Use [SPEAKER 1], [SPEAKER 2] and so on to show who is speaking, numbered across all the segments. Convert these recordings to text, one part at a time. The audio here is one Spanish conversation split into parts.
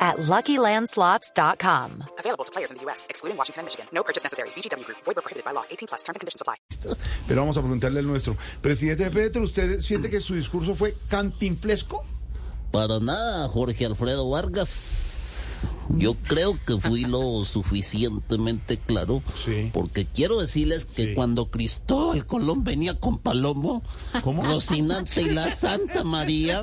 [SPEAKER 1] at LuckyLandSlots.com.
[SPEAKER 2] Available to players in the U.S., excluding Washington and Michigan. No purchase necessary. VGW Group. Void prohibited by law. 18 plus. Terms and conditions apply.
[SPEAKER 3] Pero vamos a preguntarle al nuestro. Presidente Petro, ¿usted siente que su discurso fue cantinflesco?
[SPEAKER 4] Para nada, Jorge Alfredo Vargas. Yo creo que fui lo suficientemente claro.
[SPEAKER 3] Sí.
[SPEAKER 4] Porque quiero decirles que
[SPEAKER 3] Sí.
[SPEAKER 4] cuando Cristóbal Colón venía con Palomo, Rocinante y la Santa María,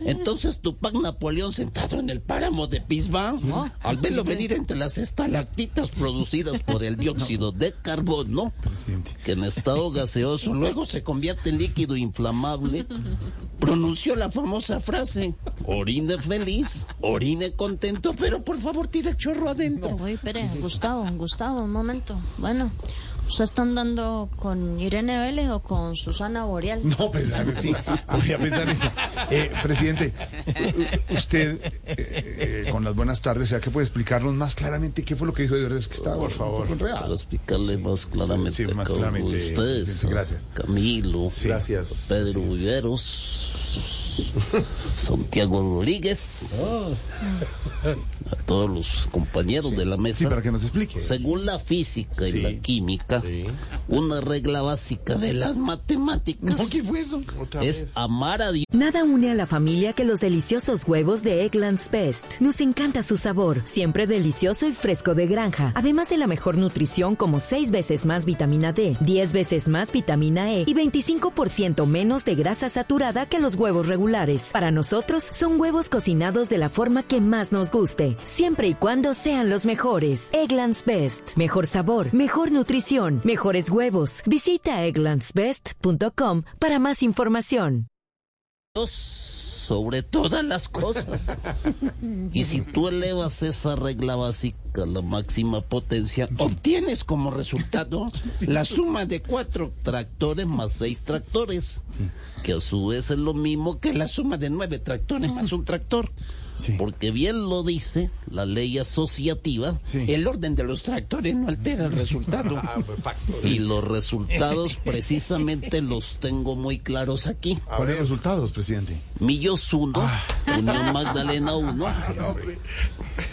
[SPEAKER 4] entonces Tupac Napoleón sentado en el páramo de Pisba, al verlo venir entre las estalactitas producidas por el dióxido de carbono,
[SPEAKER 3] Presidente.
[SPEAKER 4] que en estado gaseoso luego se convierte en líquido inflamable, pronunció la famosa frase, orine feliz, orine contento, pero por favor tira el chorro adentro.
[SPEAKER 5] Oye, espere, Gustavo, Gustavo, un momento. Bueno, ¿usted está andando con Irene Vélez o con Susana Boreal?
[SPEAKER 3] No, pensar, sí, voy a pensar eso. Eh, presidente, usted, eh, eh, con las buenas tardes, ¿será que puede explicarnos más claramente qué fue lo que dijo de verdad? Es que estaba Por favor.
[SPEAKER 4] Para explicarle más claramente
[SPEAKER 3] Sí, más claramente,
[SPEAKER 4] ustedes,
[SPEAKER 3] gracias.
[SPEAKER 4] Camilo,
[SPEAKER 3] Gracias.
[SPEAKER 4] Pedro Viveros, Santiago Rodríguez, a todos los compañeros de la
[SPEAKER 3] Sí,
[SPEAKER 4] mesa.
[SPEAKER 3] para que nos explique.
[SPEAKER 4] Según la física y
[SPEAKER 3] Sí.
[SPEAKER 4] la química, una regla básica de las matemáticas
[SPEAKER 3] No, ¿qué fue eso?
[SPEAKER 4] es amar a Dios.
[SPEAKER 6] Nada une a la familia que los deliciosos huevos de Eggland's Best. Nos encanta su sabor, siempre delicioso y fresco de granja. Además de la mejor nutrición como 6 veces más vitamina D, 10 veces más vitamina E y 25% menos de grasa saturada que los huevos regulares. Para nosotros son huevos cocinados de la forma que más nos guste, siempre y cuando sean los mejores. Eggland's Best. Mejor sabor, mejor nutrición, mejores huevos. Visita egglandsbest.com para más información.
[SPEAKER 4] Sobre todas las cosas. Y si tú elevas esa regla básica a la máxima potencia, obtienes como resultado la suma de cuatro tractores más seis tractores, que a su vez es lo mismo que la suma de nueve tractores más un tractor.
[SPEAKER 3] Sí.
[SPEAKER 4] Porque bien lo dice la ley asociativa,
[SPEAKER 3] Sí.
[SPEAKER 4] el orden de los tractores no altera el resultado. y los resultados precisamente los tengo muy claros aquí.
[SPEAKER 3] ¿Cuáles resultados, presidente?
[SPEAKER 4] Millos 1,
[SPEAKER 3] Ah.
[SPEAKER 4] Unión Magdalena 1,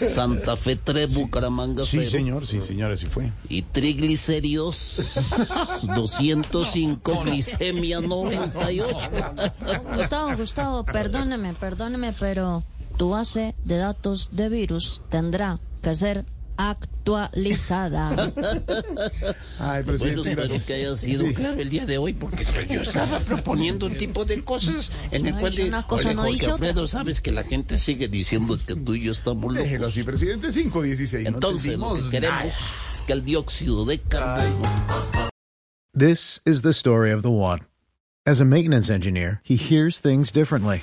[SPEAKER 4] Santa Fe 3, Bucaramanga 0
[SPEAKER 3] Sí, señor, sí, señor, así fue.
[SPEAKER 4] y triglicéridos 205, glicemia 98.
[SPEAKER 5] Gustavo, Gustavo, perdóneme, perdóneme, pero tu base de datos de virus tendrá que ser actualizada.
[SPEAKER 3] Ay,
[SPEAKER 4] Bueno,
[SPEAKER 3] presidente,
[SPEAKER 4] espero
[SPEAKER 3] gracias.
[SPEAKER 4] que haya sido
[SPEAKER 3] Sí.
[SPEAKER 4] claro el día de hoy, porque yo estaba proponiendo un tipo de cosas en el
[SPEAKER 5] Ay,
[SPEAKER 4] cual...
[SPEAKER 5] una cosa,
[SPEAKER 4] Oye,
[SPEAKER 5] no
[SPEAKER 4] Jorge
[SPEAKER 5] dice otra.
[SPEAKER 4] Alfredo, sabes que la gente sigue diciendo que tú y yo estamos locos.
[SPEAKER 3] Déjelo así, presidente, 516. no
[SPEAKER 4] Entonces, lo que queremos
[SPEAKER 3] nada.
[SPEAKER 4] es que el dióxido de carbono...
[SPEAKER 7] This is the story of the one. As a maintenance engineer, he hears things differently.